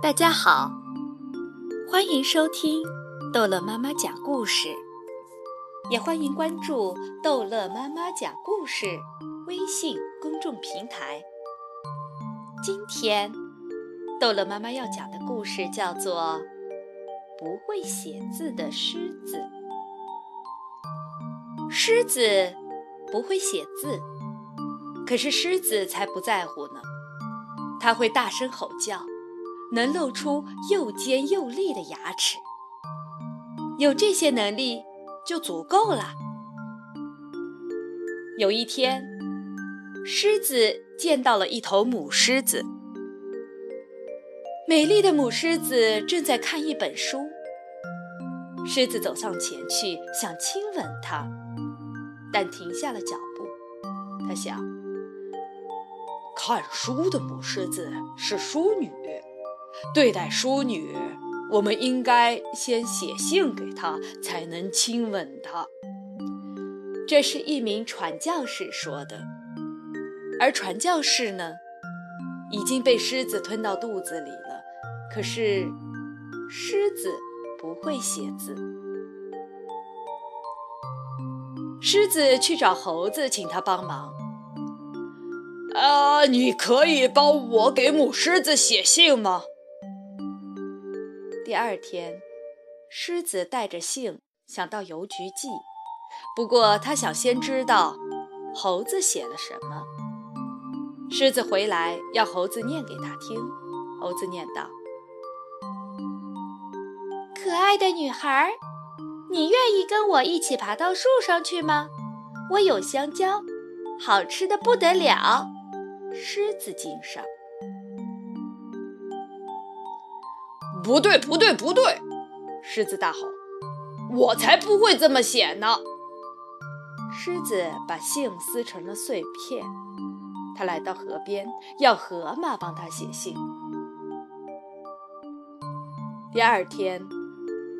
大家好，欢迎收听逗乐妈妈讲故事，也欢迎关注“逗乐妈妈讲故事”微信公众平台。今天，逗乐妈妈要讲的故事叫做《不会写字的狮子》。狮子不会写字，可是狮子才不在乎呢，它会大声吼叫。能露出又尖又利的牙齿，有这些能力就足够了。有一天，狮子见到了一头母狮子，美丽的母狮子正在看一本书。狮子走上前去想亲吻它，但停下了脚步。他想，看书的母狮子是淑女。对待淑女，我们应该先写信给她，才能亲吻她。这是一名传教士说的，而传教士呢，已经被狮子吞到肚子里了。可是，狮子不会写字。狮子去找猴子，请他帮忙。啊，你可以帮我给母狮子写信吗？第二天，狮子带着信想到邮局寄，不过他想先知道猴子写了什么。狮子回来要猴子念给他听。猴子念道：“可爱的女孩，你愿意跟我一起爬到树上去吗？我有香蕉，好吃的不得了。”狮子敬上。不对，不对，不对！狮子大吼：“我才不会这么写呢！”狮子把信撕成了碎片，他来到河边，要河马帮他写信。第二天，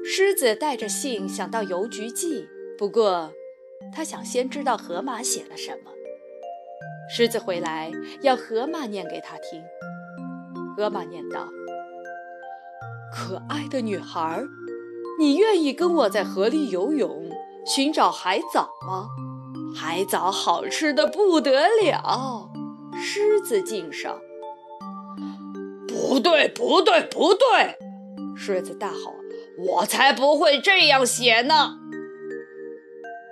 狮子带着信想到邮局寄，不过他想先知道河马写了什么。狮子回来要河马念给他听。河马念道。可爱的女孩，你愿意跟我在河里游泳，寻找海藻吗？海藻好吃的不得了。狮子敬上。不对，不对，不对！狮子大吼：“我才不会这样写呢！”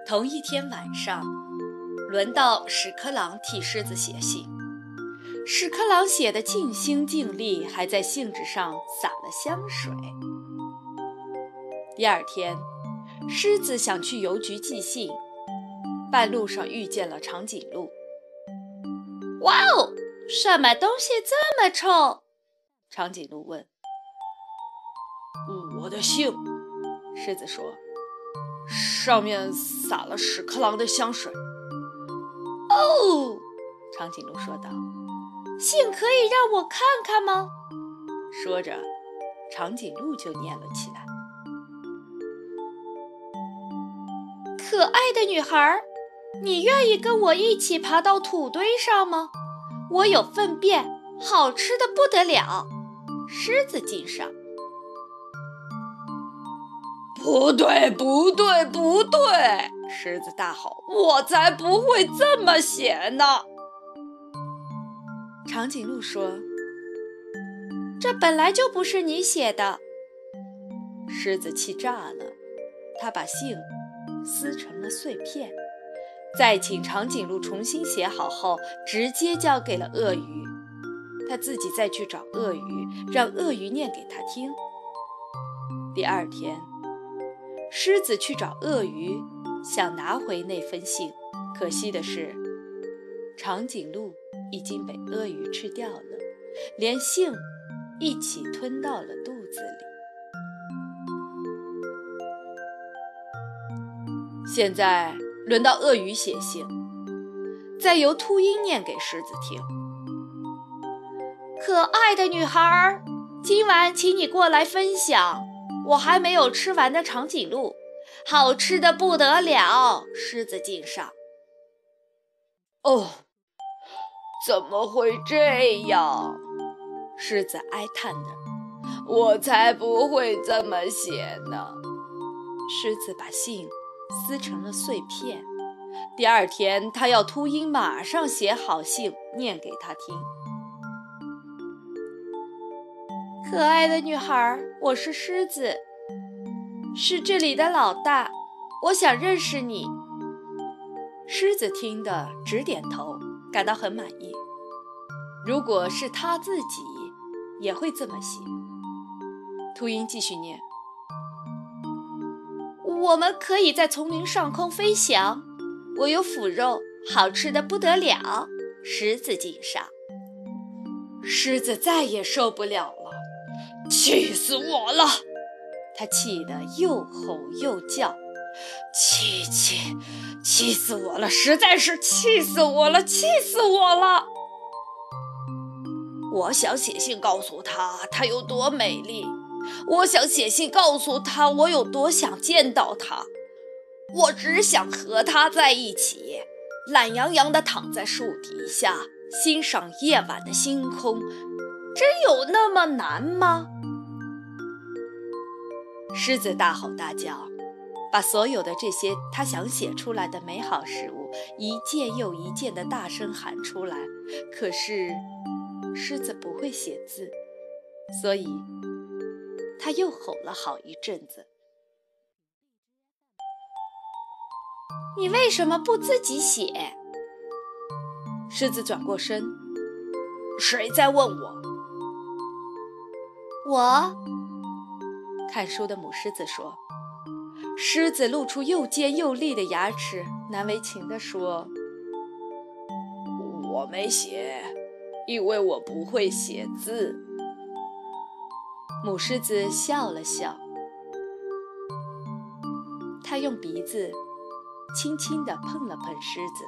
同一天晚上，轮到屎壳郎替狮子写信。屎壳郎写的尽心尽力，还在信纸上洒了香水。第二天，狮子想去邮局寄信，半路上遇见了长颈鹿。哇哦，什么东西这么臭？长颈鹿问。我的信，狮子说，上面撒了屎壳郎的香水。哦，长颈鹿说道。信可以让我看看吗？说着，长颈鹿就念了起来：“可爱的女孩，你愿意跟我一起爬到土堆上吗？我有粪便，好吃的不得了。”狮子敬上。不对，不对，不对！狮子大吼：“我才不会这么写呢！”长颈鹿说：“这本来就不是你写的。”狮子气炸了，他把信撕成了碎片，再请长颈鹿重新写好后，直接交给了鳄鱼。他自己再去找鳄鱼，让鳄鱼念给他听。第二天，狮子去找鳄鱼，想拿回那封信，可惜的是，长颈鹿。已经被鳄鱼吃掉了，连信一起吞到了肚子里。现在轮到鳄鱼写信，再由秃鹰念给狮子听。可爱的女孩，今晚请你过来分享我还没有吃完的长颈鹿，好吃的不得了。狮子敬上。哦。怎么会这样？狮子哀叹着：“我才不会这么写呢。狮子把信撕成了碎片。第二天，他要秃鹰马上写好信，念给他听。可爱的女孩，我是狮子，是这里的老大，我想认识你。狮子听得直点头，感到很满意。如果是他自己，也会这么写。秃鹰继续念：“我们可以在丛林上空飞翔，我有腐肉，好吃的不得了。狮子敬上。”狮子再也受不了了，气死我了！他气得又吼又叫，气气气死我了！实在是气死我了！气死我了！我想写信告诉她，她有多美丽。我想写信告诉他，我有多想见到他。我只想和他在一起，懒洋洋地躺在树底下，欣赏夜晚的星空。真有那么难吗？狮子大吼大叫，把所有的这些他想写出来的美好事物，一件又一件的大声喊出来。可是，狮子不会写字，所以。他又吼了好一阵子。你为什么不自己写？狮子转过身。谁在问我？我。看书的母狮子说。狮子露出又尖又利的牙齿，难为情地说：“我没写，因为我不会写字。”母狮子笑了笑，它用鼻子轻轻地碰了碰狮子，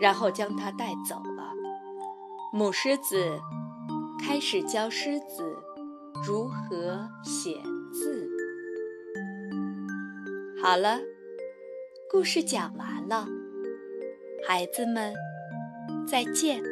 然后将它带走了。母狮子开始教狮子如何写字。好了，故事讲完了，孩子们，再见。